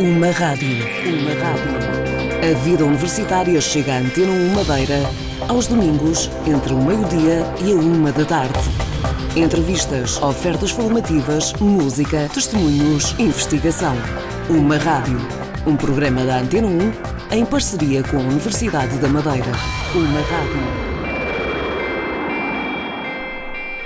Uma rádio. Uma rádio. A vida universitária chega à Antena 1 Madeira aos domingos, entre o meio-dia e a uma da tarde. Entrevistas, ofertas formativas, música, testemunhos, investigação. Uma rádio. Um programa da Antena 1 em parceria com a Universidade da Madeira. Uma rádio.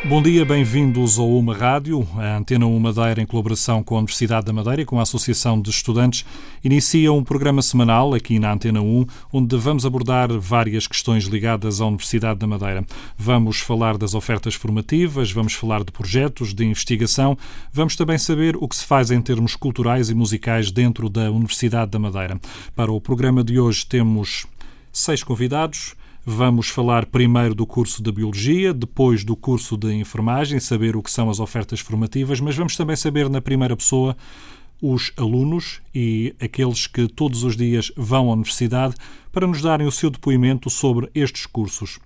Bom dia, bem-vindos ao Uma Rádio. A Antena Uma Madeira, em colaboração com a Universidade da Madeira e com a Associação de Estudantes, inicia um programa semanal aqui na Antena 1, onde vamos abordar várias questões ligadas à Universidade da Madeira. Vamos falar das ofertas formativas, vamos falar de projetos, de investigação, vamos também saber o que se faz em termos culturais e musicais dentro da Universidade da Madeira. Para o programa de hoje temos seis convidados. Vamos falar primeiro do curso de Biologia, depois do curso de Enfermagem, saber o que são as ofertas formativas, mas vamos também saber na primeira pessoa os alunos e aqueles que todos os dias vão à universidade para nos darem o seu depoimento sobre estes cursos.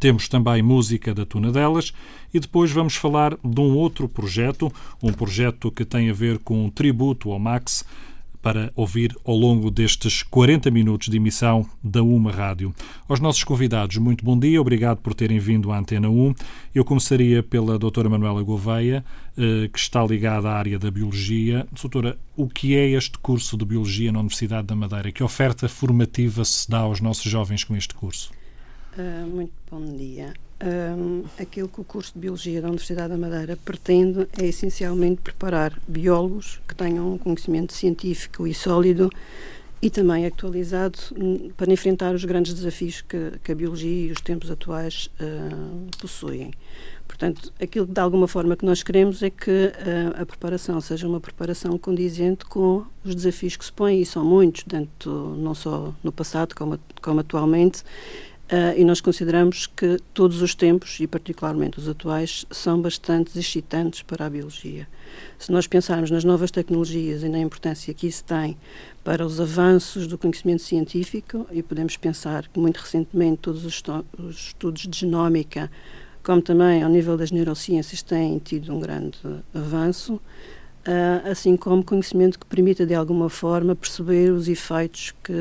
Temos também música da Tuna Delas e depois vamos falar de um outro projeto, um projeto que tem a ver com um tributo ao Max, para ouvir ao longo destes 40 minutos de emissão da UMA Rádio. Aos nossos convidados, muito bom dia, obrigado por terem vindo à Antena 1. Eu começaria pela doutora Manuela Gouveia, eh, que está ligada à área da Biologia. Doutora, o que é este curso de Biologia na Universidade da Madeira? Que oferta formativa se dá aos nossos jovens com este curso? Uh, muito bom dia. Um, aquilo que o curso de Biologia da Universidade da Madeira pretende é essencialmente preparar biólogos que tenham um conhecimento científico e sólido e também atualizado hum, para enfrentar os grandes desafios que, que a biologia e os tempos atuais uh, possuem. Portanto, aquilo de alguma forma que nós queremos é que uh, a preparação seja uma preparação condizente com os desafios que se põem, e são muitos, tanto não só no passado como, como atualmente, Uh, e nós consideramos que todos os tempos, e particularmente os atuais, são bastante excitantes para a biologia. Se nós pensarmos nas novas tecnologias e na importância que isso tem para os avanços do conhecimento científico, e podemos pensar que muito recentemente todos os, os estudos de genómica, como também ao nível das neurociências, têm tido um grande avanço, Uh, assim como conhecimento que permita, de alguma forma, perceber os efeitos que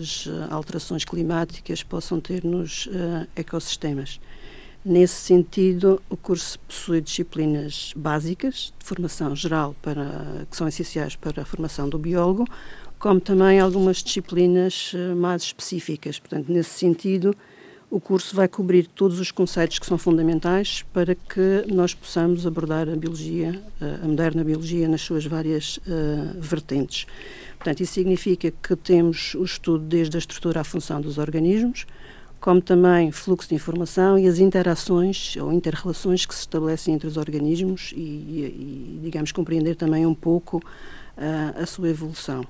as alterações climáticas possam ter nos uh, ecossistemas. Nesse sentido, o curso possui disciplinas básicas de formação geral para, que são essenciais para a formação do biólogo, como também algumas disciplinas uh, mais específicas. Portanto, nesse sentido, o curso vai cobrir todos os conceitos que são fundamentais para que nós possamos abordar a biologia, a moderna biologia, nas suas várias uh, vertentes. Portanto, isso significa que temos o estudo desde a estrutura à função dos organismos, como também fluxo de informação e as interações ou interrelações que se estabelecem entre os organismos e, e, e digamos, compreender também um pouco uh, a sua evolução.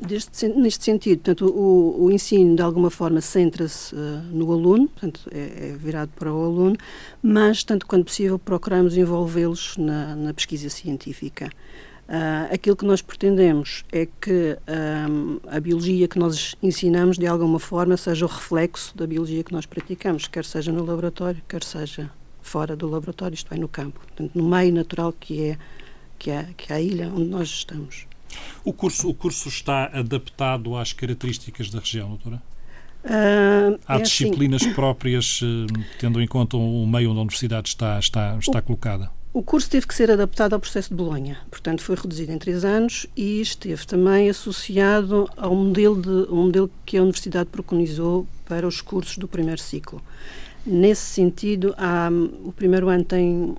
Deste, neste sentido, portanto, o, o, ensino de alguma forma centra-se uh, no aluno, portanto, é, é, virado para o aluno, mas, tanto quanto possível, procuramos envolvê-los na, na, pesquisa científica. Uh, aquilo que nós pretendemos é que um, a biologia que nós ensinamos, de alguma forma, seja o reflexo da biologia que nós praticamos, quer seja no laboratório, quer seja fora do laboratório, isto é, no campo, portanto, no meio natural que é, que é, que é a ilha onde nós estamos. O curso, o curso está adaptado às características da região, doutora? Uh, Há é assim. disciplinas assim. próprias, eh, tendo em conta o meio onde a universidade está, está, está o, colocada? O curso teve que ser adaptado ao processo de Bolonha, portanto foi reduzido em três anos e esteve também associado ao modelo, de, ao modelo que a universidade preconizou para os cursos do primeiro ciclo. Nesse sentido, há, o primeiro ano tem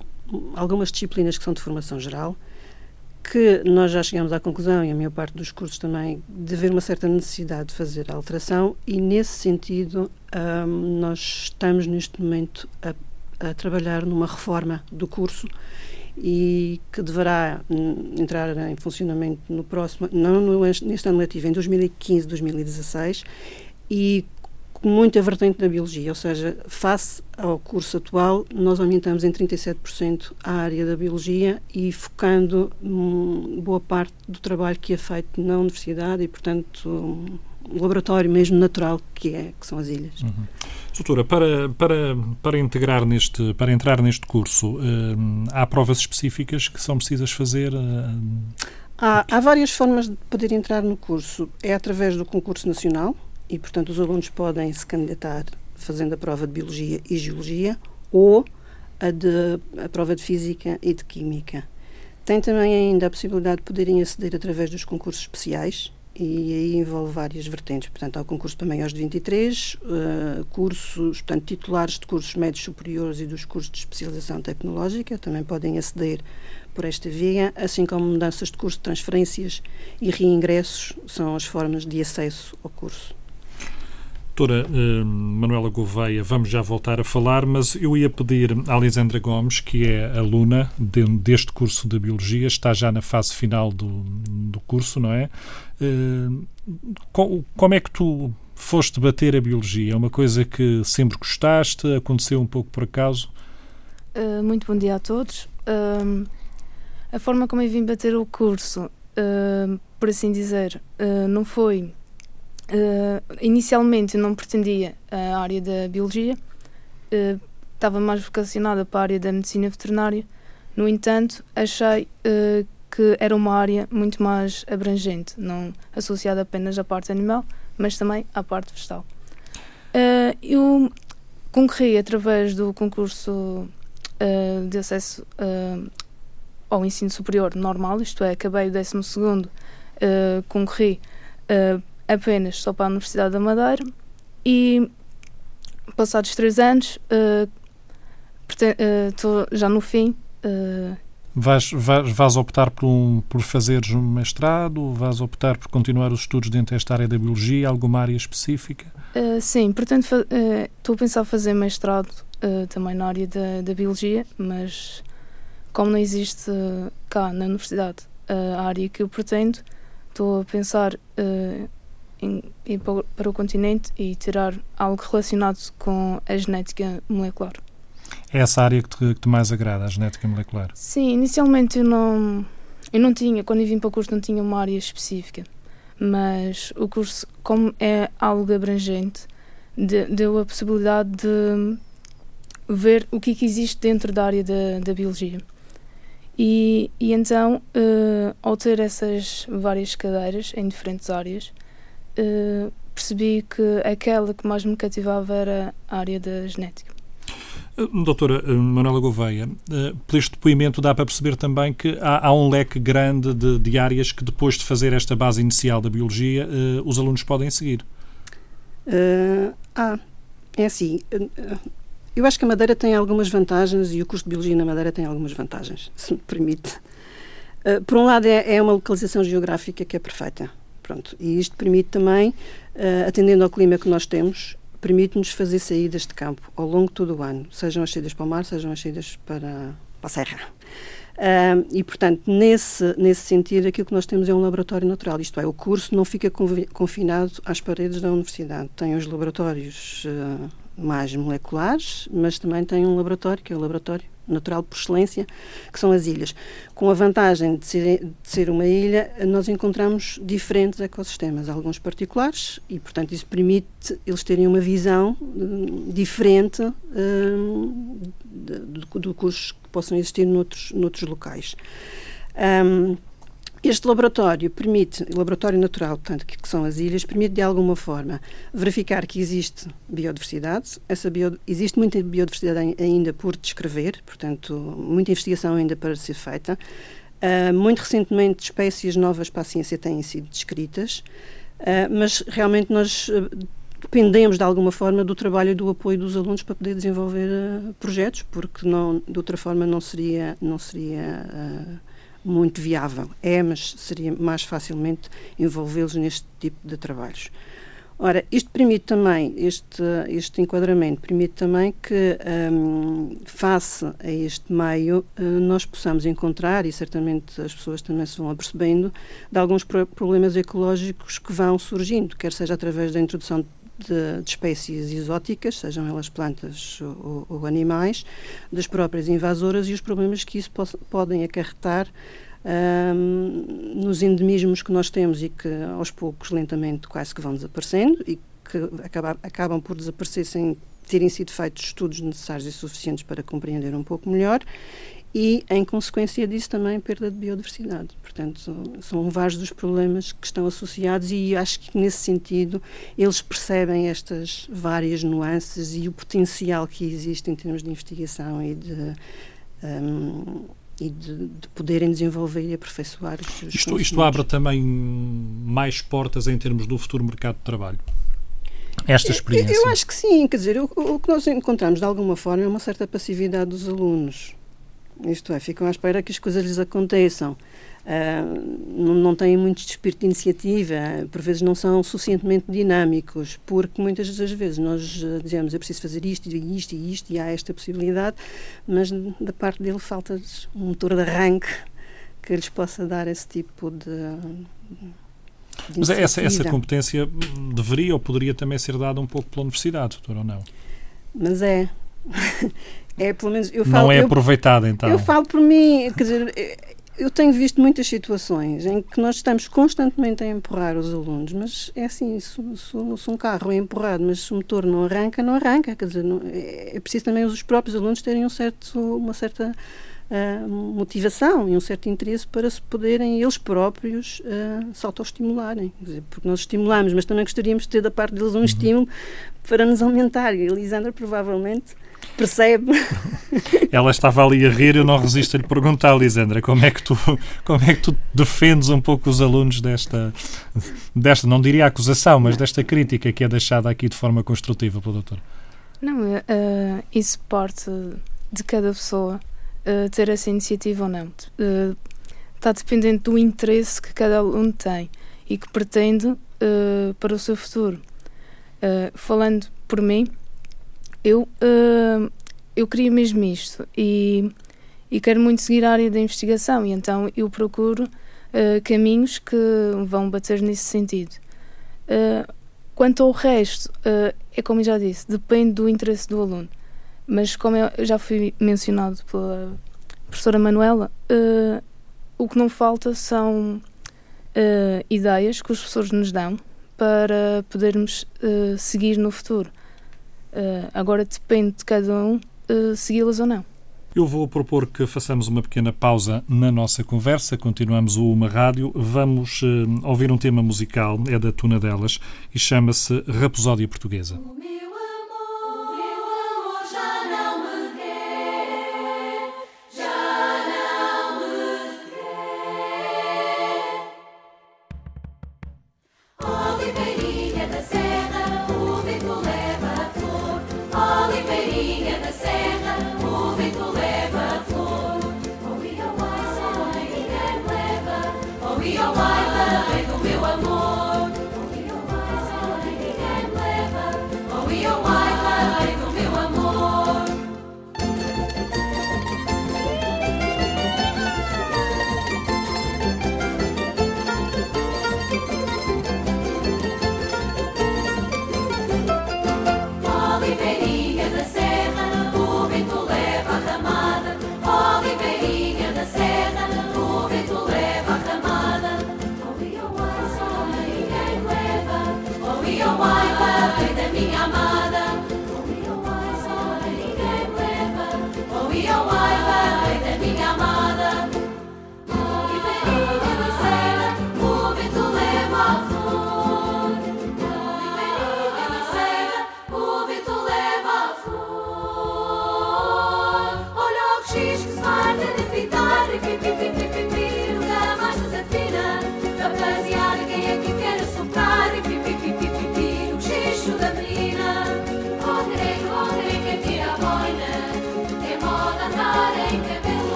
algumas disciplinas que são de formação geral, que nós já chegamos à conclusão, e a maior parte dos cursos também, de haver uma certa necessidade de fazer a alteração, e nesse sentido um, nós estamos neste momento a, a, trabalhar numa reforma do curso e que deverá entrar em funcionamento no próximo, não no, neste ano letivo, em 2015, 2016, e com muita vertente da biologia, ou seja, face ao curso atual, nós aumentamos em 37% a área da biologia e focando hum, boa parte do trabalho que é feito na universidade e, portanto, laboratório mesmo natural que é que são as ilhas. Uhum. Doutora, para, para, para integrar neste, para entrar neste curso, uh, há provas específicas que são precisas fazer? Uh, há, há várias formas de poder entrar no curso. É através do concurso nacional e, portanto, os alunos podem se candidatar fazendo a prova de Biologia e Geologia ou a, de, a prova de Física e de Química. Tem também ainda a possibilidade de poderem aceder através dos concursos especiais, e aí envolve várias vertentes. Portanto, há o concurso para maiores de 23, uh, cursos, portanto, titulares de cursos médios superiores e dos cursos de especialização tecnológica também podem aceder por esta via, assim como mudanças de curso, transferências e reingressos são as formas de acesso ao curso. Doutora uh, Manuela Gouveia, vamos já voltar a falar, mas eu ia pedir à Lisandra Gomes, que é aluna de, deste curso de Biologia, está já na fase final do, do curso, não é? Uh, como é que tu foste bater a Biologia? É uma coisa que sempre gostaste? Aconteceu um pouco por acaso? Uh, muito bom dia a todos. a forma como eu vim bater o curso, por assim dizer, não foi Uh, inicialmente não pretendia a área da biologia, uh, estava mais vocacionada para a área da medicina veterinária. No entanto, achei uh, que era uma área muito mais abrangente, não associada apenas à parte animal, mas também à parte vegetal. eu concorri através do concurso de acesso ao ensino superior normal, isto é, acabei o 12 segundo, concorri apenas só para a Universidade da Madeira e passados três anos estou uh, uh, já no fim uh, Vais, vais, vais, optar por, um, por fazeres um mestrado? Vais optar por continuar os estudos dentro desta área da biologia? Alguma área específica? Uh, sim, portanto, estou a pensar fazer mestrado também na área da, da, biologia, mas como não existe cá na universidade a área que eu pretendo, estou a pensar ir para o continente e tirar algo relacionado com a genética molecular. É essa área que te, que te mais agrada, a genética molecular? Sim, inicialmente eu não, eu não tinha, quando eu vim para o curso, não tinha uma área específica. Mas o curso, como é algo abrangente, de, deu a possibilidade de ver o que, é que existe dentro da área da, da biologia. E, e então, uh, ao ter essas várias cadeiras em diferentes áreas, uh, percebi que aquela que mais me cativava era a área da genética. Eh, doutora Manuela Gouveia, por este depoimento dá para perceber também que há, há um leque grande de, de, áreas que depois de fazer esta base inicial da biologia, os alunos podem seguir. Uh, ah, é assim. Eu acho que a Madeira tem algumas vantagens e o curso de Biologia na Madeira tem algumas vantagens, se me permite. Uh, por um lado, é, é, uma localização geográfica que é perfeita. Pronto, e isto permite também, uh, atendendo ao clima que nós temos, permite-nos fazer saídas de campo ao longo de todo o ano, sejam as saídas para o mar, sejam as saídas para, para a serra. Uh, e, portanto, nesse, nesse sentido, aquilo que nós temos é um laboratório natural, isto é, o curso não fica confinado às paredes da universidade. Tem os laboratórios uh, mais moleculares, mas também tem um laboratório, que é o laboratório natural por excelência, que são as ilhas. Com a vantagem de ser, de ser uma ilha, nós encontramos diferentes ecossistemas, alguns particulares, e, portanto, isso permite eles terem uma visão hum, diferente hum, do, do curso que possam existir noutros, noutros locais. Um, este laboratório permite, laboratório natural, portanto, que, que, são as ilhas, permite de alguma forma verificar que existe biodiversidade. Essa bio, existe muita biodiversidade ainda por descrever, portanto, muita investigação ainda para ser feita. Uh, muito recentemente, espécies novas para a ciência têm sido descritas, uh, mas realmente nós uh, dependemos de alguma forma do trabalho e do apoio dos alunos para poder desenvolver projetos, porque não, de outra forma não seria, não seria muito viável. É, mas seria mais facilmente envolvê-los neste tipo de trabalhos. Ora, isto permite também, este, este enquadramento permite também que, um, face a este meio, uh, nós possamos encontrar, e certamente as pessoas também se vão apercebendo, de alguns problemas ecológicos que vão surgindo, quer seja através da introdução de, de, espécies exóticas, sejam elas plantas ou, ou, animais, das próprias invasoras e os problemas que isso po podem acarretar um, nos endemismos que nós temos e que aos poucos, lentamente, quase que vão desaparecendo e que acaba, acabam por desaparecer sem terem sido feitos estudos necessários e suficientes para compreender um pouco melhor e, em consequência disso, também perda de biodiversidade. Portanto, são vários dos problemas que estão associados e acho que, nesse sentido, eles percebem estas várias nuances e o potencial que existe em termos de investigação e de. Um, e de, de, poderem desenvolver e aperfeiçoar os seus isto, isto abre também mais portas em termos do futuro mercado de trabalho? Esta experiência? Eu, eu acho que sim, quer dizer, o, o, que nós encontramos de alguma forma é uma certa passividade dos alunos. Isto é, ficam à espera que as coisas lhes aconteçam. Uh, não, não, têm muito espírito de iniciativa, por vezes não são suficientemente dinâmicos, porque muitas das vezes nós uh, dizemos é preciso fazer isto e isto e isto e há esta possibilidade, mas da parte dele falta um motor de arranque que lhes possa dar esse tipo de. de mas essa, essa competência deveria ou poderia também ser dada um pouco pela universidade, doutor, ou não? Mas é. É, pelo menos eu falo, Não é aproveitada, então. Eu falo por mim, quer dizer, eu tenho visto muitas situações em que nós estamos constantemente a empurrar os alunos, mas é assim, se, se, se um carro é empurrado, mas se o motor não arranca, não arranca. Quer dizer, não, é, é, preciso também os próprios alunos terem um certo, uma certa uh, motivação e um certo interesse para se poderem eles próprios uh, se autoestimularem. Quer dizer, porque nós estimulamos, mas também gostaríamos de ter da parte deles um uhum. estímulo para nos aumentar. E a Elisandra provavelmente percebe. Ela estava ali a rir, eu não resisto a lhe perguntar, Lisandra, como é que tu, como é que tu defendes um pouco os alunos desta, desta, não diria acusação, mas desta crítica que é deixada aqui de forma construtiva pelo doutor? Não, uh, isso parte de cada pessoa uh, ter essa iniciativa ou não. Uh, está dependente do interesse que cada aluno tem e que pretende para o seu futuro. falando por mim, eu, uh, eu queria mesmo isto e, e quero muito seguir a área da investigação e então eu procuro uh, caminhos que vão bater nesse sentido. Uh, quanto ao resto, é como já disse, depende do interesse do aluno. Mas como já foi mencionado pela professora Manuela, o que não falta são ideias que os professores nos dão para podermos seguir no futuro. Uh, agora depende de cada um uh, segui-las ou não. Eu vou propor que façamos uma pequena pausa na nossa conversa. Continuamos o Uma Rádio. Vamos uh, ouvir um tema musical, é da Tuna Delas, e chama-se Raposódia Portuguesa.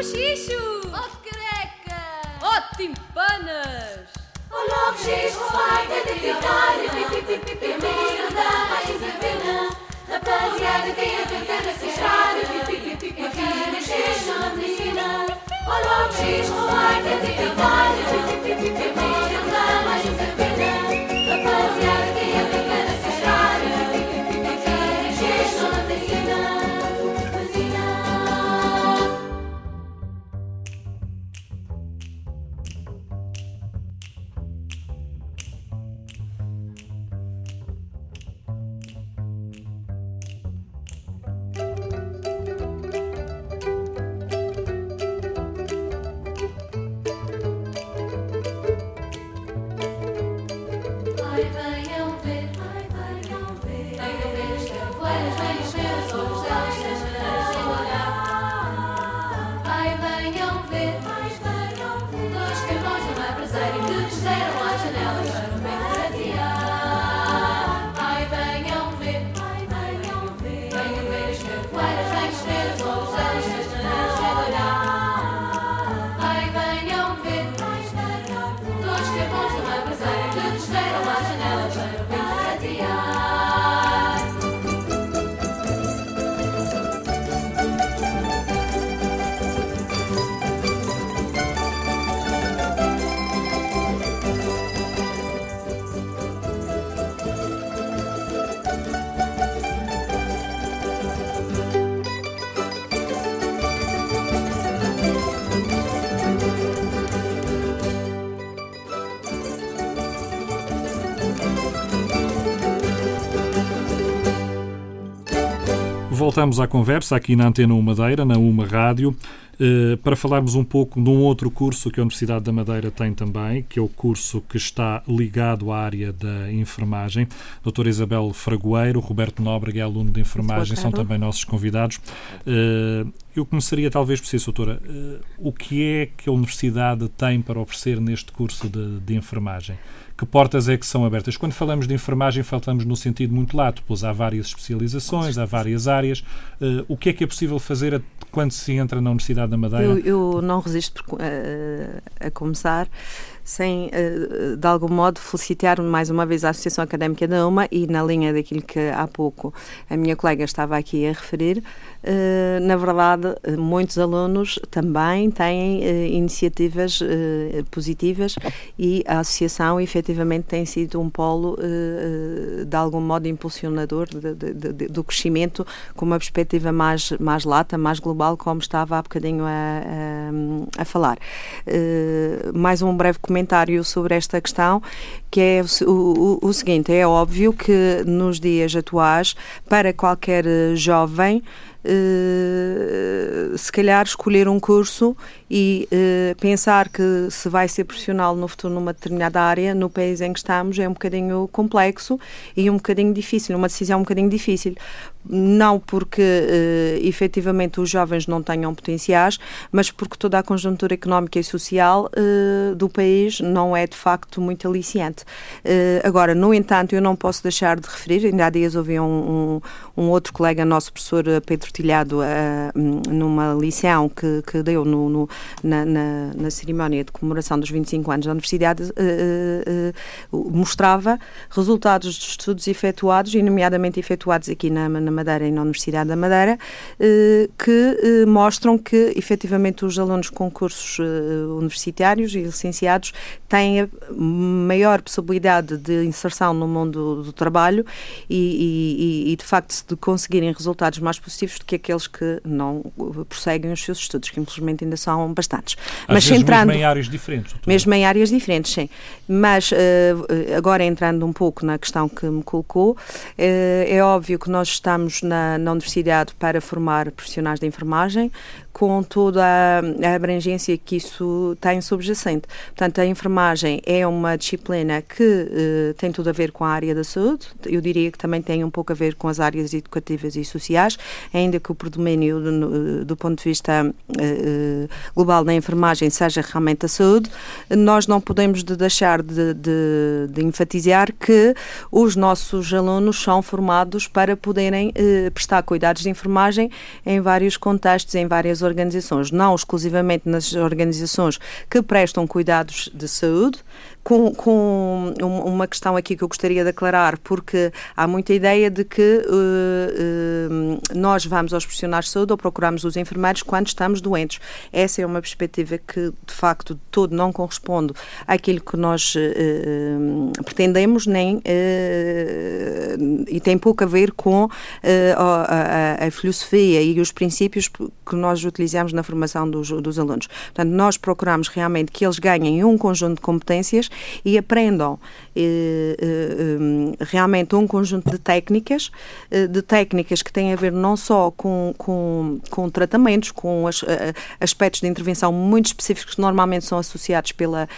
cochicho! Ó oh, careca! Ó oh, timpanas! Olha o cochicho, vai ter de gritar Primeiro dá mais a pena Rapaziada, quem é tentar E Aqui no cochicho, na piscina Olha o cochicho, vai ter de gritar Primeiro dá voltamos à conversa aqui na Antena 1 Madeira, na UMA Rádio. Eh, para falarmos um pouco de um outro curso que a Universidade da Madeira tem também, que é o curso que está ligado à área da enfermagem. Doutora Isabel Fragoeiro, Roberto Nóbrega, é aluno de enfermagem, são também nossos convidados. Eh, eu começaria talvez por si, doutora, eh, o que é que a Universidade tem para oferecer neste curso de, de enfermagem? Que portas é que são abertas? Quando falamos de enfermagem, falamos no sentido muito lato, pois há várias especializações, há várias áreas. Uh, o que é que é possível fazer quando se entra na Universidade da Madeira? Eu, eu não resisto por, uh, a começar sem, uh, de algum modo, felicitar mais uma vez a Associação Académica da UMA e na linha daquilo que há pouco a minha colega estava aqui a referir, eh, na verdade, eh, muitos alunos também têm eh, iniciativas positivas e a associação efetivamente tem sido um polo de algum modo impulsionador de, de, de, do crescimento com uma perspectiva mais, mais lata, mais global, como estava há bocadinho a, a, a falar. mais um breve comentário sobre esta questão, que é o, o, o seguinte: é óbvio que nos dias atuais, para qualquer jovem, se calhar escolher um curso e uh, pensar que se vai ser profissional no futuro numa determinada área, no país em que estamos, é um bocadinho complexo e um bocadinho difícil, uma decisão um bocadinho difícil. Não porque uh, efetivamente os jovens não tenham potenciais, mas porque toda a conjuntura económica e social uh, do país não é de facto muito aliciante. agora, no entanto, eu não posso deixar de referir, ainda há dias ouvi um, um, um outro colega nosso, professor Pedro partilhado uh, numa lição que, que deu no, no na, na, na, cerimónia de comemoração dos 25 anos da Universidade, uh, uh, mostrava resultados de estudos efetuados, e nomeadamente efetuados aqui na, na Madeira e na Universidade da Madeira, que mostram que efetivamente os alunos com cursos universitários e licenciados têm a maior possibilidade de inserção no mundo do trabalho e, e, e de facto de conseguirem resultados mais positivos do que aqueles que não prosseguem os seus estudos, que infelizmente ainda são bastantes. Mas centrando, mesmo em áreas diferentes. Mesmo em áreas diferentes, sim. Mas uh, agora entrando um pouco na questão que me colocou, uh, é óbvio que nós estamos na, na universidade para formar profissionais de enfermagem, com toda a, abrangência que isso tem subjacente. Portanto, a enfermagem é uma disciplina que uh, tem tudo a ver com a área da saúde, eu diria que também tem um pouco a ver com as áreas educativas e sociais, ainda que o predomínio do, do ponto de vista uh, global na enfermagem seja realmente a saúde, nós não podemos de deixar de, de, de, enfatizar que os nossos alunos são formados para poderem uh, prestar cuidados de enfermagem em vários contextos, em várias organizações, não exclusivamente nas organizações que prestam cuidados de saúde, com, com uma questão aqui que eu gostaria de aclarar, porque há muita ideia de que uh, uh, nós vamos aos profissionais de saúde ou procuramos os enfermeiros quando estamos doentes. Essa é uma perspectiva que, de facto, de todo não corresponde àquilo que nós uh, pretendemos, nem e tem pouco a ver com a, a, a, filosofia e os princípios que nós utilizamos na formação dos, dos alunos. Portanto, nós procuramos realmente que eles ganhem um conjunto de competências e aprendam eh, eh, realmente um conjunto de técnicas, eh, de técnicas que têm a ver não só com, com, com tratamentos, com as, aspectos de intervenção muito específicos que normalmente são associados pela,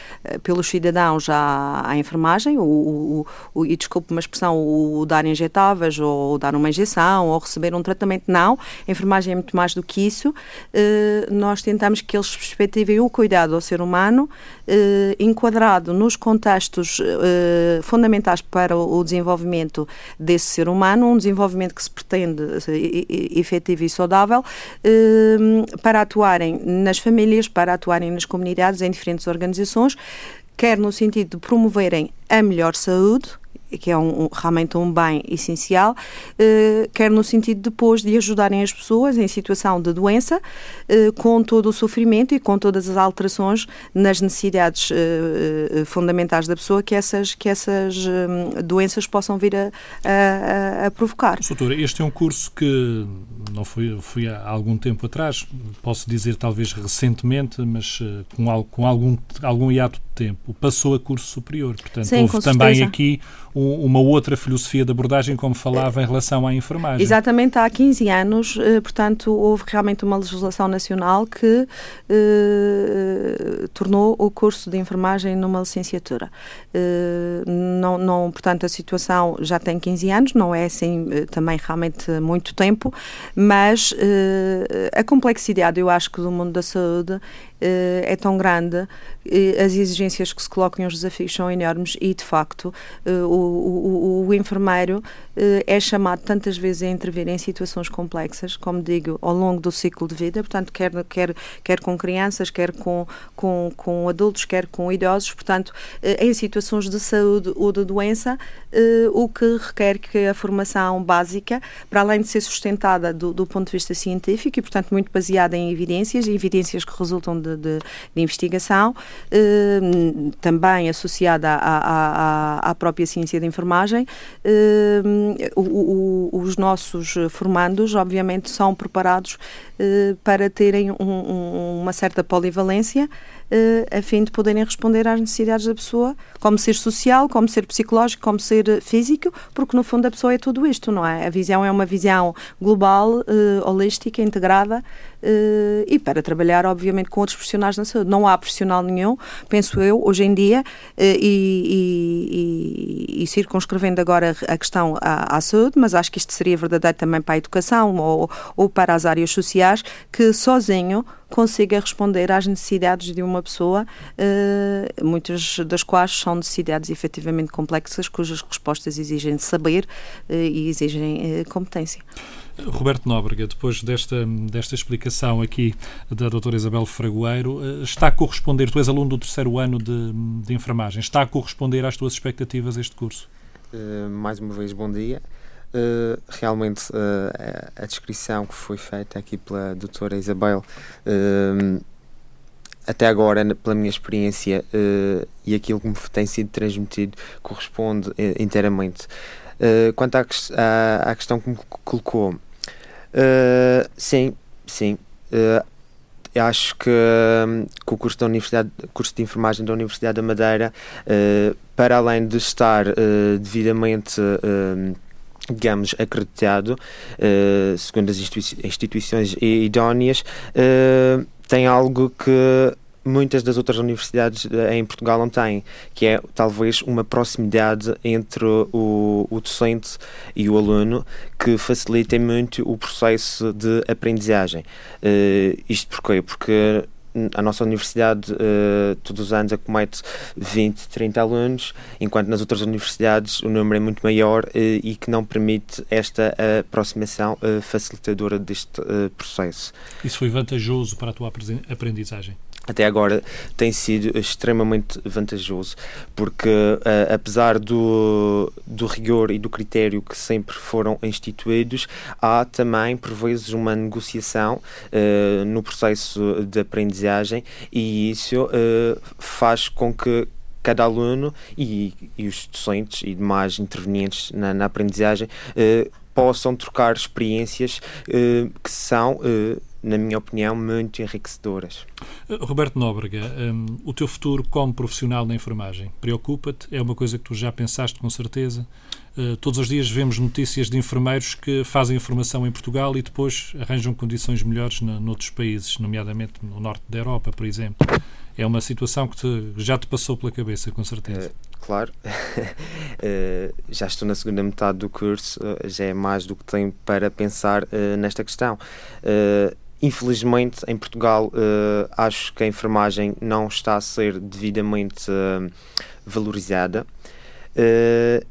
pelos cidadãos à, à enfermagem, o, o, e desculpe uma expressão, o dar injetáveis ou dar uma injeção ou receber um tratamento, não. A enfermagem é muito mais do que isso. nós tentamos que eles perspectivem o cuidado ao ser humano enquadrado nos contextos uh, fundamentais para o desenvolvimento desse ser humano, um desenvolvimento que se pretende efetivo e saudável, uh, para atuarem nas famílias, para atuarem nas comunidades, em diferentes organizações, quer no sentido de promoverem a melhor saúde, que é um, realmente um bem essencial, eh, quer no sentido depois de ajudarem as pessoas em situação de doença, eh, com todo o sofrimento e com todas as alterações nas necessidades eh, fundamentais da pessoa que essas, que essas doenças possam vir a, a, a provocar. Doutora, este é um curso que não foi, foi há algum tempo atrás, posso dizer talvez recentemente, mas uh, com, com algum, algum hiato de tempo, passou a curso superior. Portanto, Sim, houve também aqui um, uma outra filosofia de abordagem, como falava, em relação à enfermagem. Exatamente, há 15 anos, uh, portanto, houve realmente uma legislação nacional que uh, tornou o curso de enfermagem numa licenciatura. não, não, portanto, a situação já tem 15 anos, não é assim também realmente muito tempo, mas a complexidade, eu acho que do mundo da saúde eh, é tão grande, as exigências que se colocam e os desafios são enormes e, de facto, eh, o, o, o enfermeiro eh, é chamado tantas vezes a intervir em situações complexas, como digo, ao longo do ciclo de vida, portanto, quer, quer, quer com crianças, quer com, com, com adultos, quer com idosos, portanto, em situações de saúde ou de doença, o que requer que a formação básica, para além de ser sustentada do, do ponto de vista científico e, portanto, muito baseada em evidências, evidências que resultam de de, de investigação, eh, também associada à, à, à, própria ciência da enfermagem. Eh, o, o, os nossos formandos, obviamente, são preparados eh, para terem um, um, uma certa polivalência a fim de poderem responder às necessidades da pessoa, como ser social, como ser psicológico, como ser físico, porque no fundo a pessoa é tudo isto, não é? A visão é uma visão global, holística, integrada, uh, e para trabalhar, obviamente, com outros profissionais na saúde. Não há profissional nenhum, penso eu, hoje em dia, uh, e, e, e, circunscrevendo agora a questão à, à, saúde, mas acho que isto seria verdadeiro também para a educação ou, ou para as áreas sociais, que sozinho consiga responder às necessidades de uma pessoa, uh, muitas das quais são necessidades efetivamente complexas, cujas respostas exigem saber e exigem competência. Roberto Nóbrega, depois desta, desta explicação aqui da doutora Isabel Fragoeiro, eh, está a corresponder, tu és aluno do terceiro ano de, de enfermagem, está a corresponder às tuas expectativas este curso? Uh, mais uma vez, bom dia. Uh, realmente, uh, a descrição que foi feita aqui pela doutora Isabel até agora, pela minha experiência e aquilo que me tem sido transmitido, corresponde inteiramente. Uh, quanto à, à, à, questão que me colocou, sim, sim. acho que, que, o curso, da Universidade, curso de Enfermagem da Universidade da Madeira, para além de estar devidamente digamos, acreditado, uh, segundo as instituições idóneas, uh, tem algo que muitas das outras universidades eh, em Portugal não têm, que é talvez uma proximidade entre o, o docente e o aluno que facilita muito o processo de aprendizagem. Uh, isto porquê? Porque a nossa universidade uh, todos os anos acomete 20, 30 alunos, enquanto nas outras universidades o número é muito maior uh, e que não permite esta aproximação uh, facilitadora deste processo. Isso foi vantajoso para a tua aprendizagem? Até agora tem sido extremamente vantajoso, porque uh, apesar do, do rigor e do critério que sempre foram instituídos, há também, por vezes, uma negociação uh, no processo de aprendizagem e isso uh, faz com que cada aluno e, e, os docentes e demais intervenientes na, na aprendizagem possam trocar experiências que são na minha opinião, muito enriquecedoras. Eh, Roberto Nóbrega, um, o teu futuro como profissional na enfermagem preocupa-te? É uma coisa que tu já pensaste com certeza? Uh, todos os dias vemos notícias de enfermeiros que fazem formação em Portugal e depois arranjam condições melhores na, noutros países, nomeadamente no norte da Europa, por exemplo. É uma situação que te, já te passou pela cabeça, com certeza. Uh, claro. uh, já estou na segunda metade do curso, já é mais do que tenho para pensar nesta questão. Infelizmente, em Portugal, uh, acho que a enfermagem não está a ser devidamente uh, valorizada. Uh,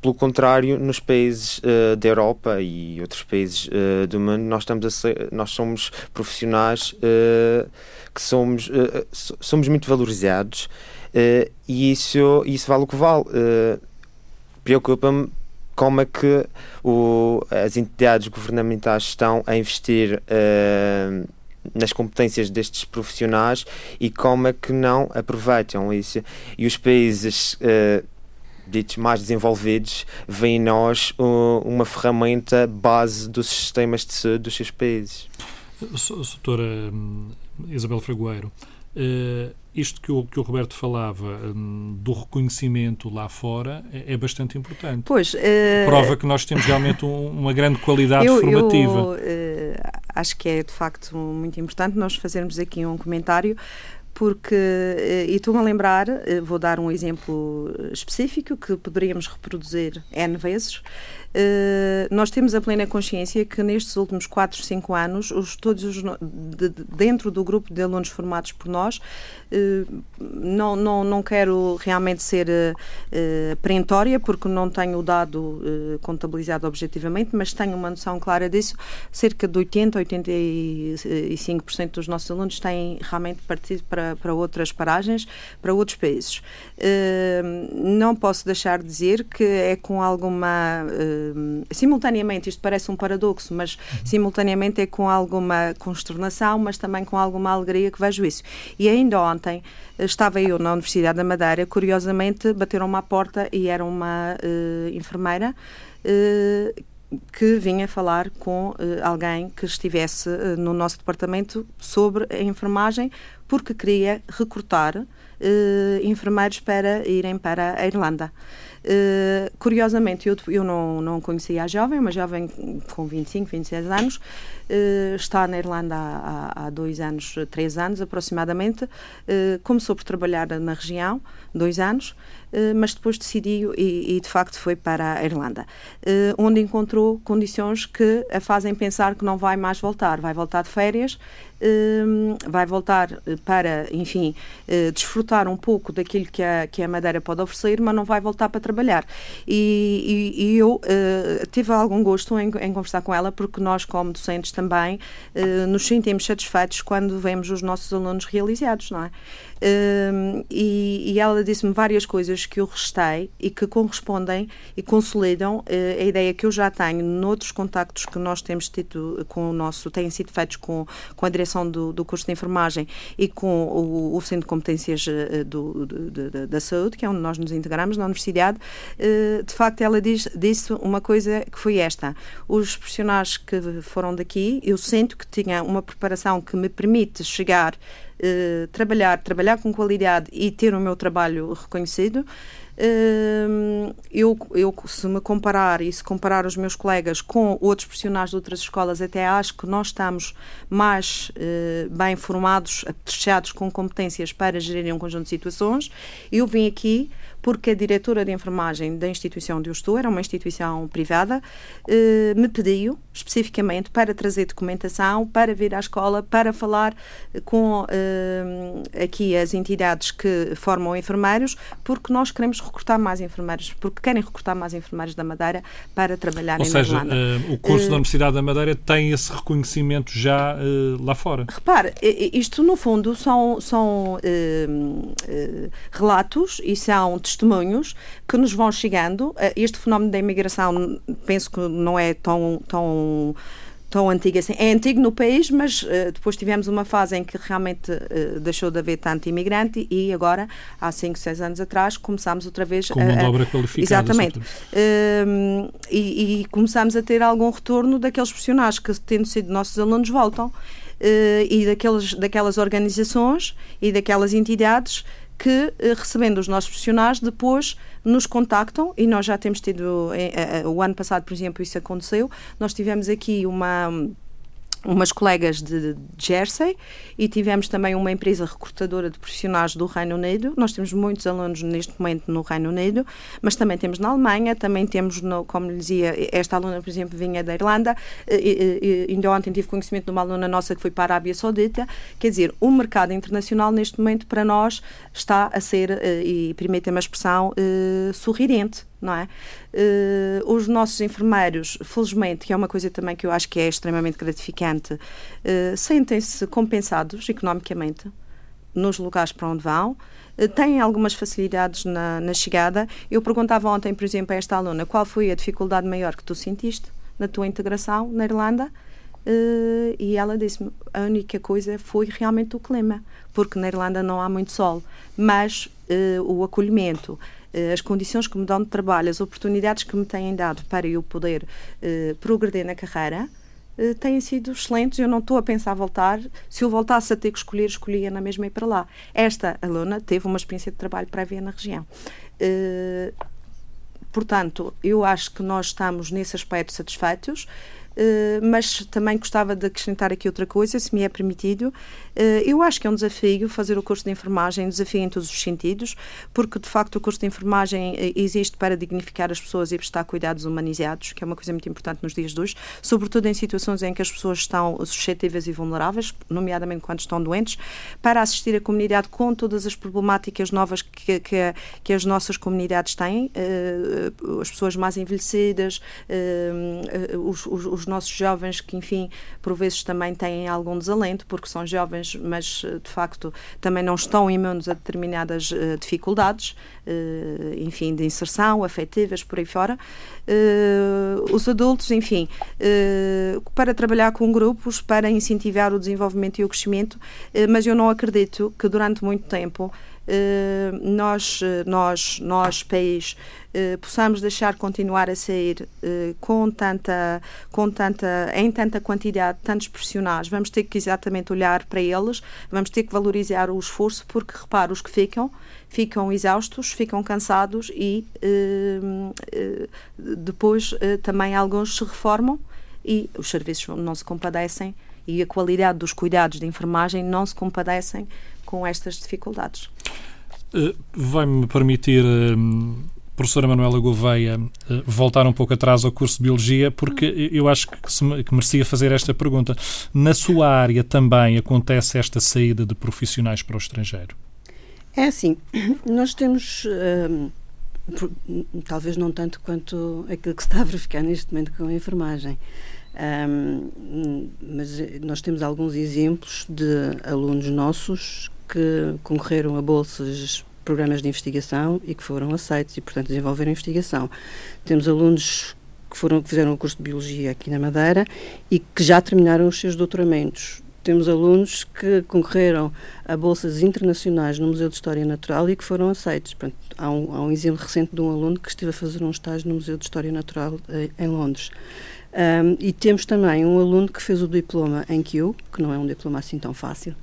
pelo contrário, nos países da Europa e outros países do mundo, nós, estamos a ser, nós somos profissionais que somos, somos muito valorizados e isso, isso vale o que vale. Preocupa-me como é que o, as entidades governamentais estão a investir uh, nas competências destes profissionais e como é que não aproveitam isso. E os países uh, ditos mais desenvolvidos, veem em nós uma ferramenta base dos sistemas de saúde dos seus países. Doutora hum, Isabel Fragoeiro, uh, isto que o, que o Roberto falava um, do reconhecimento lá fora é, é bastante importante. Pois. Uh, Prova que nós temos realmente um, uma grande qualidade eu, formativa. Eu, uh, acho que é de facto muito importante nós fazermos aqui um comentário porque, eh, e estou-me a lembrar, vou dar um exemplo específico que poderíamos reproduzir N vezes. Uh, nós temos a plena consciência que nestes últimos 4, 5 anos, os, todos os, de, de, dentro do grupo de alunos formados por nós, uh, não, não, não quero realmente ser uh, perentória, porque não tenho o dado contabilizado objetivamente, mas tenho uma noção clara disso. Cerca de 80, 85% dos nossos alunos têm realmente partido para, para outras paragens, para outros países. não posso deixar de dizer que é com alguma simultaneamente, isto parece um paradoxo, mas simultaneamente é com alguma consternação, mas também com alguma alegria que vejo isso. E ainda ontem estava eu na Universidade da Madeira, curiosamente bateram-me à porta e era uma uh, enfermeira uh, que vinha falar com uh, alguém que estivesse uh, no nosso departamento sobre a enfermagem, porque queria recrutar uh, enfermeiros para irem para a Irlanda. Uh, curiosamente, eu, eu não, não conhecia a jovem, uma jovem com 25, 26 anos, uh, está na Irlanda há, há, dois anos, três anos aproximadamente, uh, começou por trabalhar na região, dois anos, mas depois decidiu e, e, de facto foi para a Irlanda, onde encontrou condições que a fazem pensar que não vai mais voltar, vai voltar de férias vai voltar para, enfim, desfrutar um pouco daquilo que a, que a Madeira pode oferecer, mas não vai voltar para trabalhar. E, e, e eu uh, tive algum gosto em, em, conversar com ela, porque nós, como docentes também, uh, nos sentimos satisfeitos quando vemos os nossos alunos realizados, não é? Uh, e, e, ela disse-me várias coisas que eu restei e que correspondem e consolidam uh, a ideia que eu já tenho noutros contactos que nós temos tido com o nosso, têm sido feitos com, com a direção do, do curso de enfermagem e com o, o Centro de Competências uh, do, do, da Saúde, que é onde nós nos integramos na Universidade. de facto, ela diz, disse uma coisa que foi esta: os profissionais que foram daqui, eu sinto que tinha uma preparação que me permite chegar eh, trabalhar, trabalhar com qualidade e ter o meu trabalho reconhecido. Eu, eu, se me comparar e se comparar os meus colegas com outros profissionais de outras escolas, até acho que nós estamos mais uh, bem formados, apetrechados com competências para gerir um conjunto de situações. Eu vim aqui porque a diretora de enfermagem da instituição onde eu estou, era uma instituição privada, eh, me pediu especificamente para trazer documentação, para vir à escola, para falar com eh, aqui as entidades que formam enfermeiros, porque nós queremos recrutar mais enfermeiros, porque querem recrutar mais enfermeiros da Madeira para trabalhar Ou seja, uh, o curso uh, da Universidade da Madeira tem esse reconhecimento já uh, lá fora. Repare, isto no fundo são, são relatos e são testemunhos que nos vão chegando. Este fenómeno da imigração, penso que não é tão, tão tão antigo assim. É antigo no país, mas uh, depois tivemos uma fase em que realmente uh, deixou de haver tanto imigrante e agora, há 5, 6 anos atrás, começámos outra vez Com a. Com obra qualificada. Exatamente. Uh, e, e começámos a ter algum retorno daqueles profissionais que, tendo sido nossos alunos, voltam. e daqueles, daquelas organizações e daquelas entidades que, eh, recebendo os nossos profissionais, depois nos contactam e nós já temos tido, eh, eh, o ano passado, por exemplo, isso aconteceu. Nós tivemos aqui uma umas colegas de Jersey e tivemos também uma empresa recrutadora de profissionais do Reino Unido. Nós temos muitos alunos neste momento no Reino Unido, mas também temos na Alemanha, também temos, no, como lhe dizia, esta aluna, por exemplo, vinha da Irlanda, e, e, ainda ontem tive conhecimento de uma aluna nossa que foi para a Arábia Saudita. Quer dizer, o mercado internacional neste momento para nós está a ser, eh, e permitem-me a expressão, eh, sorridente não é? Uh, os nossos enfermeiros, felizmente, que é uma coisa também que eu acho que é extremamente gratificante, uh, sentem-se compensados economicamente nos lugares para onde vão, uh, têm algumas facilidades na, na chegada. Eu perguntava ontem, por exemplo, a esta aluna qual foi a dificuldade maior que tu sentiste na tua integração na Irlanda. E ela disse-me a única coisa foi realmente o clima, porque na Irlanda não há muito sol, mas o acolhimento, as condições que me dão de trabalho, as oportunidades que me têm dado para eu poder progredir na carreira, têm sido excelentes. Eu não estou a pensar voltar. Se eu voltasse a ter que escolher, escolhia na mesma ir para lá. Esta aluna teve uma experiência de trabalho prévia na região. Portanto, eu acho que nós estamos nesse aspecto satisfeitos. Uh, mas também gostava de acrescentar aqui outra coisa, se me é permitido. Uh, eu acho que é um desafio fazer o curso de enfermagem, um desafio em todos os sentidos, porque de facto o curso de enfermagem uh, existe para dignificar as pessoas e prestar cuidados humanizados, que é uma coisa muito importante nos dias de hoje, sobretudo em situações em que as pessoas estão suscetíveis e vulneráveis, nomeadamente quando estão doentes, para assistir a comunidade com todas as problemáticas novas que, que, que as nossas comunidades têm, as pessoas mais envelhecidas, os, os os nossos jovens que, enfim, por vezes também têm algum desalento, porque são jovens, mas eh, de facto também não estão imunes a determinadas uh, dificuldades, uh, enfim, de inserção, afetivas, por aí fora. Uh, os adultos, enfim, para trabalhar com grupos, para incentivar o desenvolvimento e o crescimento, mas eu não acredito que durante muito tempo nós, nós, nós, país, eh, possamos deixar continuar a sair eh, com tanta, com tanta, em tanta quantidade, tantos profissionais, vamos ter que exatamente olhar para eles, vamos ter que valorizar o esforço, porque repara, os que ficam, ficam exaustos, ficam cansados e eh, depois também alguns se reformam e os serviços não se compadecem e a qualidade dos cuidados de enfermagem não se compadecem com estas dificuldades. Vai-me permitir professora Manuela Gouveia eh, voltar um pouco atrás ao curso de Biologia, porque eu acho que, se, que merecia fazer esta pergunta. Na sua área também acontece esta saída de profissionais para o estrangeiro? É assim, nós temos, hum, talvez não tanto quanto aquilo que se está a verificar neste momento com a enfermagem, hum, mas nós temos alguns exemplos de alunos nossos que concorreram a bolsas programas de investigação e que foram aceitos e, portanto, desenvolveram investigação. Temos alunos que, foram, que fizeram o curso de Biologia aqui na Madeira e que já terminaram os seus doutoramentos. Temos alunos que concorreram a bolsas internacionais no Museu de História Natural e que foram aceitos. Portanto, há, um, há um exemplo recente de um aluno que esteve a fazer um estágio no Museu de História Natural eh, em Londres. Um, e temos também um aluno que fez o diploma em Q, que não é um diploma assim tão fácil,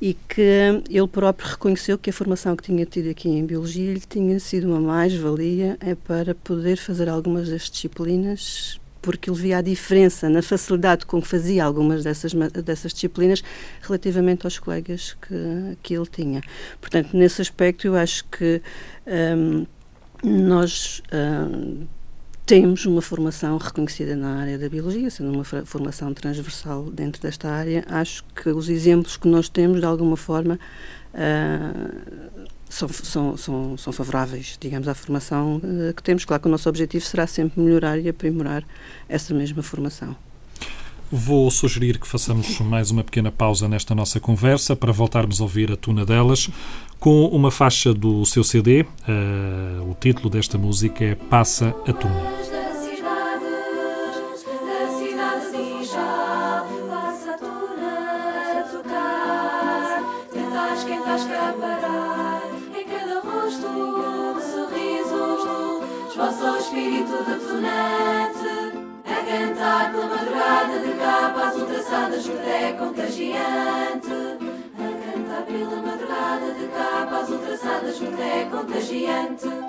e que ele próprio reconheceu que a formação que tinha tido aqui em Biologia lhe tinha sido uma mais-valia é para poder fazer algumas das disciplinas porque ele via a diferença na facilidade com que fazia algumas dessas, dessas disciplinas relativamente aos colegas que, que ele tinha. Portanto, nesse aspecto, eu acho que um, nós um, temos uma formação reconhecida na área da biologia, sendo uma formação transversal dentro desta área. Acho que os exemplos que nós temos, de alguma forma, uh, são, são, são, são, favoráveis, digamos, à formação uh, que temos. Claro que o nosso objetivo será sempre melhorar e aprimorar essa mesma formação. Vou sugerir que façamos mais uma pequena pausa nesta nossa conversa para voltarmos a ouvir a tuna delas com uma faixa do seu CD. Uh, eh, o título desta música é Passa a Tuna. espírito detonante a cantar pela madrugada de é contagiante pela madrugada de capas ultrassadas, muito é contagiante.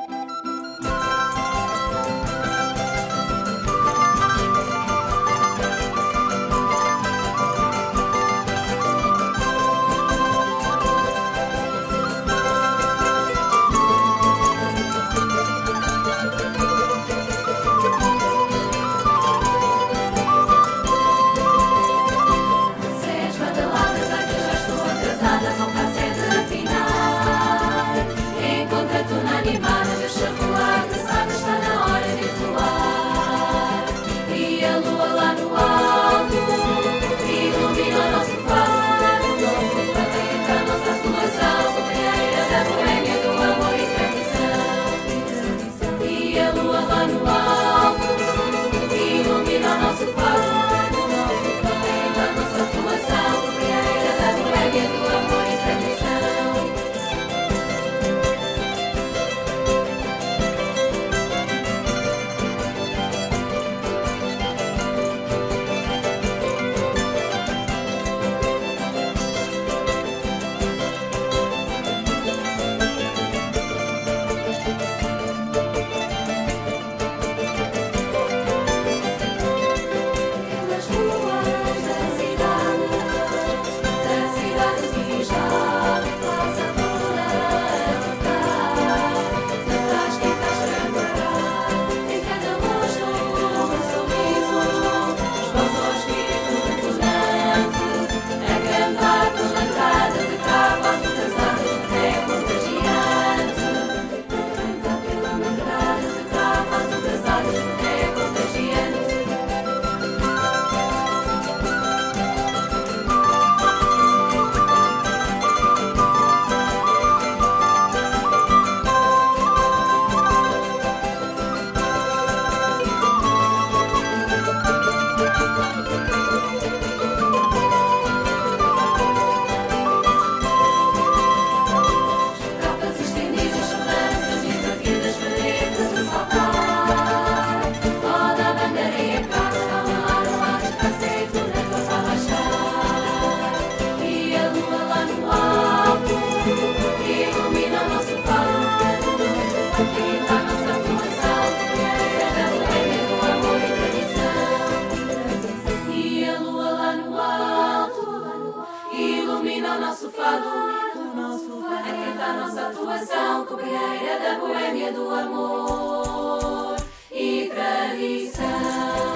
O nosso fado, a cantar nossa atuação, companheira da boêmia do amor e tradição.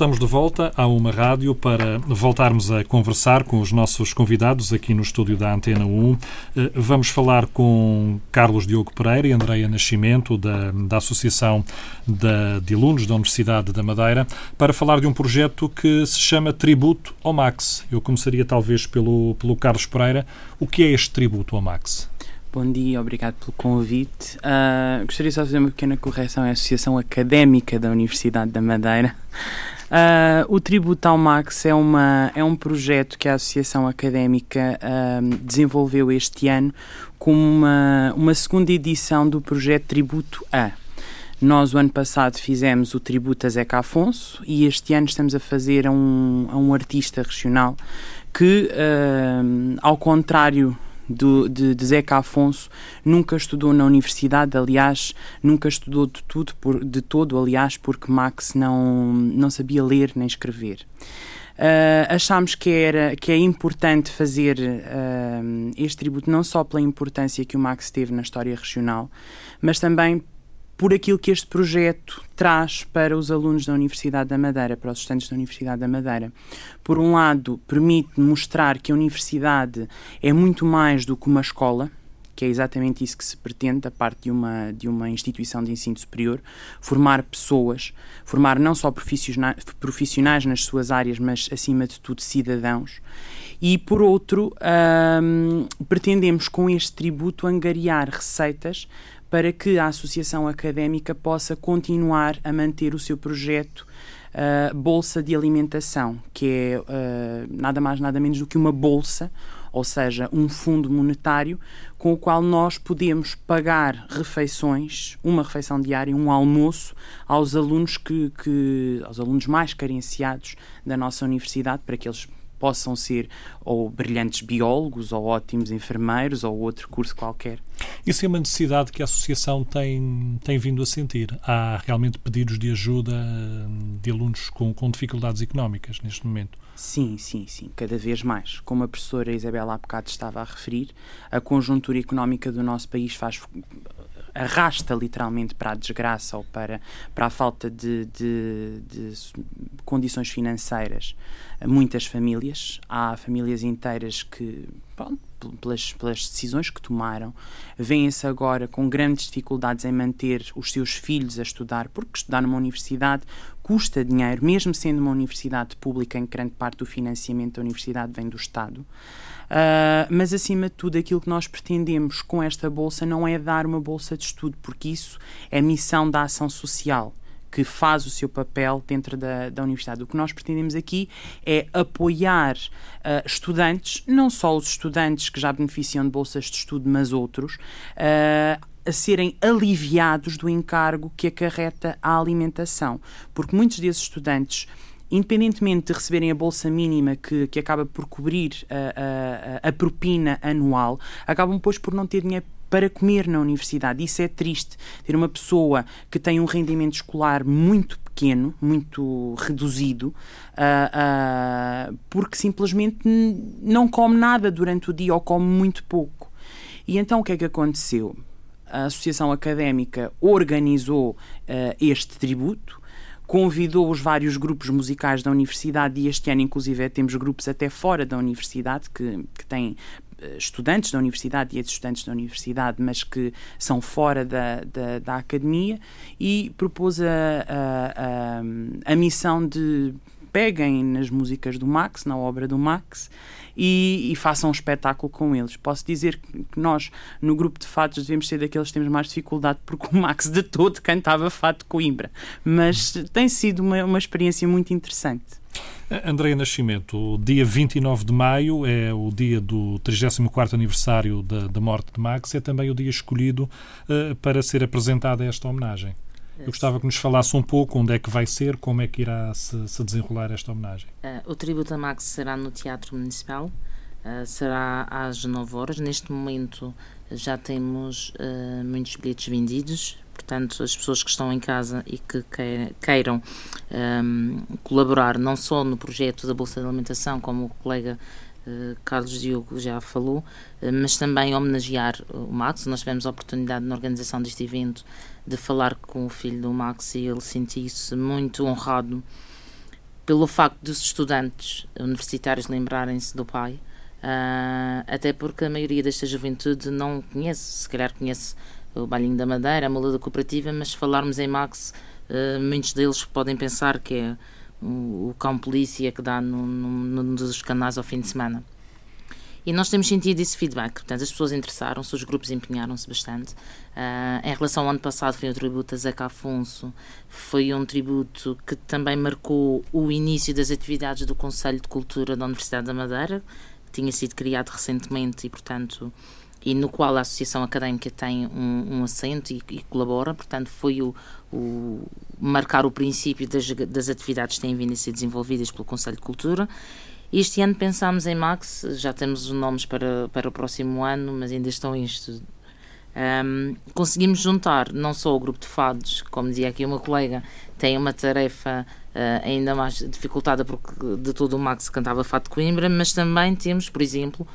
Estamos de volta a uma rádio para voltarmos a conversar com os nossos convidados aqui no estúdio da Antena 1. Eh, vamos falar com Carlos Diogo Pereira e Andreia Nascimento, da, da Associação da, de Alunos da Universidade da Madeira, para falar de um projeto que se chama Tributo ao Max. Eu começaria talvez pelo, pelo Carlos Pereira. O que é este Tributo ao Max? Bom dia, obrigado pelo convite. Uh, gostaria só de fazer uma pequena correção. É a Associação Académica da Universidade da Madeira. Uh, o Tributo ao Max é, uma, é um projeto que a Associação Académica uh, desenvolveu este ano como uma, uma segunda edição do projeto Tributo A. Nós, o ano passado, fizemos o tributo a Zeca Afonso e este ano estamos a fazer a um, a um artista regional que, uh, ao contrário do, de, de Zeca Afonso, nunca estudou na universidade, aliás, nunca estudou de tudo, por, de todo, aliás, porque Max não, não sabia ler nem escrever. Uh, achámos que, era, que é importante fazer uh, este tributo não só pela importância que o Max teve na história regional, mas também por aquilo que este projeto traz para os alunos da Universidade da Madeira, para os estudantes da Universidade da Madeira. Por um lado, permite mostrar que a universidade é muito mais do que uma escola, que é exatamente isso que se pretende da parte de uma, de uma instituição de ensino superior, formar pessoas, formar não só profissionais, nas suas áreas, mas acima de tudo cidadãos. E por outro, hum, pretendemos com este tributo angariar receitas para que a associação académica possa continuar a manter o seu projeto uh, Bolsa de Alimentação, que é uh, nada mais, nada menos do que uma bolsa, ou seja, um fundo monetário com o qual nós podemos pagar refeições, uma refeição diária, um almoço aos alunos que, que aos alunos mais carenciados da nossa universidade, para que eles possam ser ou brilhantes biólogos ou ótimos enfermeiros ou outro curso qualquer. Isso é uma necessidade que a Associação tem, tem vindo a sentir. Há realmente pedidos de ajuda de alunos com, com dificuldades económicas neste momento? Sim, sim, sim, cada vez mais. Como a professora Isabela há bocado estava a referir, a conjuntura económica do nosso país faz arrasta literalmente para a desgraça ou para, para a falta de, de, de condições financeiras muitas famílias. Há famílias inteiras que, pronto, pelas, pelas decisões que tomaram, vêm-se agora com grandes dificuldades em manter os seus filhos a estudar, porque estudar numa universidade custa dinheiro, mesmo sendo uma universidade pública, em grande parte do financiamento da universidade vem do Estado. Uh, mas, acima de tudo, aquilo que nós pretendemos com esta bolsa não é dar uma bolsa de estudo, porque isso é missão da ação social que faz o seu papel dentro da, da universidade. O que nós pretendemos aqui é apoiar uh, estudantes, não só os estudantes que já beneficiam de bolsas de estudo, mas outros, uh, a serem aliviados do encargo que acarreta a alimentação. Porque muitos desses estudantes independentemente de receberem a bolsa mínima que, que acaba por cobrir a, a, a propina anual, acabam depois por não ter dinheiro para comer na universidade. Isso é triste. Ter uma pessoa que tem um rendimento escolar muito pequeno, muito reduzido, uh, uh, porque simplesmente não come nada durante o dia ou come muito pouco. E então o que é que aconteceu? A Associação Académica organizou uh, este tributo, convidou os vários grupos musicais da universidade e este ano, inclusive, temos grupos até fora da universidade que, que têm eh, estudantes da universidade e ex-estudantes da universidade, mas que são fora da, da, da academia, e propôs a, a, a, a missão de peguem nas músicas do Max, na obra do Max, e, e, façam um espetáculo com eles. Posso dizer que nós, no grupo de fados, devemos ser daqueles que temos mais dificuldade, porque o Max de todo cantava fado de Coimbra. Mas tem sido uma, uma experiência muito interessante. Andréia Nascimento, dia 29 de maio é o dia do 34º aniversário da, da morte de Max, é também o dia escolhido uh, para ser apresentada esta homenagem. Eu gostava que nos falasse um pouco onde é que vai ser, como é que irá se, se desenrolar esta homenagem. o tributo a Max será no Teatro Municipal, será às 9 horas. Neste momento já temos muitos bilhetes vendidos, portanto, as pessoas que estão em casa e que queiram um, colaborar não só no projeto da Bolsa de Alimentação, como o colega uh, Carlos Diogo já falou, uh, mas também homenagear o Max. Nós tivemos a oportunidade na organização deste evento de falar com o filho do Max e ele sentiu-se muito honrado pelo facto dos estudantes universitários lembrarem-se do pai. Uh, até porque a maioria desta juventude não conhece, se calhar conhece o Balinho da Madeira, a Mula da Cooperativa, mas se falarmos em Max, uh, muitos deles podem pensar que é o, o cão polícia que dá num dos canais ao fim de semana. E nós temos sentido esse feedback, portanto, as pessoas interessaram-se, os grupos empenharam-se bastante. Uh, em relação ao ano passado, foi um tributo a Zeca Afonso, foi um tributo que também marcou o início das atividades do Conselho de Cultura da Universidade da Madeira, que tinha sido criado recentemente e, portanto, e no qual a Associação Académica tem um, um assento e, e, colabora, portanto, foi o, o marcar o princípio das, das, atividades que têm vindo a ser desenvolvidas pelo Conselho de Cultura. Este ano pensámos em Max, já temos os nomes para, para o próximo ano, mas ainda estão estudo. Um, conseguimos juntar não só o grupo de fados, como dizia aqui uma colega, tem uma tarefa uh, ainda mais dificultada porque de todo o Max cantava fado de Coimbra, mas também temos, por exemplo,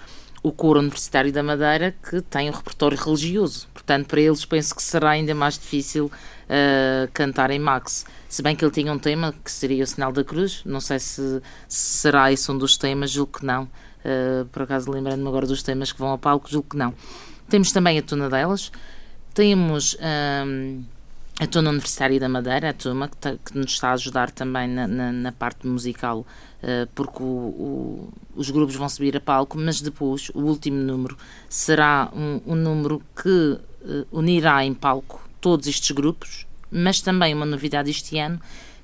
o coro universitário da Madeira que tem um repertório religioso. Portanto, para eles penso que será ainda mais difícil uh, cantar em Max. Se bem que ele tinha um tema que seria o Sinal da Cruz, não sei se, se será esse um dos temas, julgo que não. Uh, por acaso lembrando-me agora dos temas que vão ao palco, julgo que não. Temos também a Tuna delas, temos um, a Tuna Universitária da Madeira, a turma que, que, nos está a ajudar também na, na, na parte musical, porque o, o, os grupos vão subir a palco, mas depois o último número será um, um número que uh, unirá em palco todos estes grupos, mas também uma novidade este ano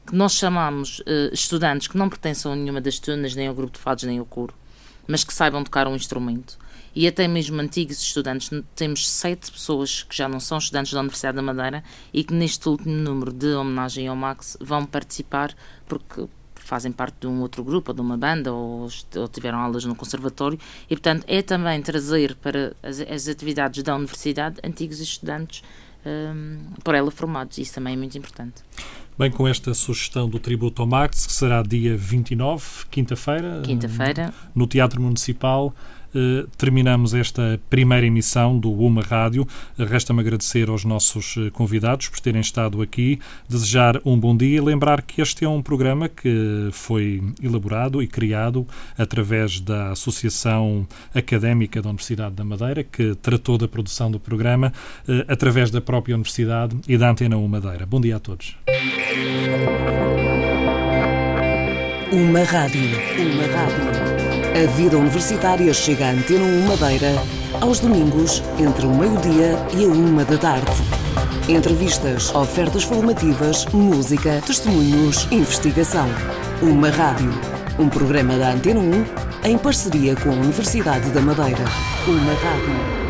que nós chamamos uh, estudantes que não pertencem a nenhuma das tunas, nem ao grupo de fados, nem ao coro, mas que saibam tocar um instrumento e até mesmo antigos estudantes. Temos sete pessoas que já não são estudantes da Universidade da Madeira e que neste último número de homenagem ao Max vão participar porque fazem parte de um outro grupo, ou de uma banda, ou, ou tiveram aulas no conservatório, e portanto é também trazer para as, as atividades da universidade antigos estudantes um, por ela formados. Isso também é muito importante. Bem, com esta sugestão do tributo ao Max, que será dia 29, quinta-feira, quinta-feira, no Teatro Municipal, terminamos esta primeira emissão do UMA Rádio. Resta-me agradecer aos nossos eh, convidados por terem estado aqui, desejar um bom dia e lembrar que este é um programa que foi elaborado e criado através da Associação Académica da Universidade da Madeira, que tratou da produção do programa eh, através da própria Universidade e da Antena 1 Madeira. Bom dia a todos. Uma rádio. Uma rádio. A vida universitária chega à Antena 1 Madeira aos domingos entre o meio-dia e a uma da tarde. Entrevistas, ofertas formativas, música, testemunhos, investigação. Uma rádio. Um programa da Antena 1 em parceria com a Universidade da Madeira. Uma rádio.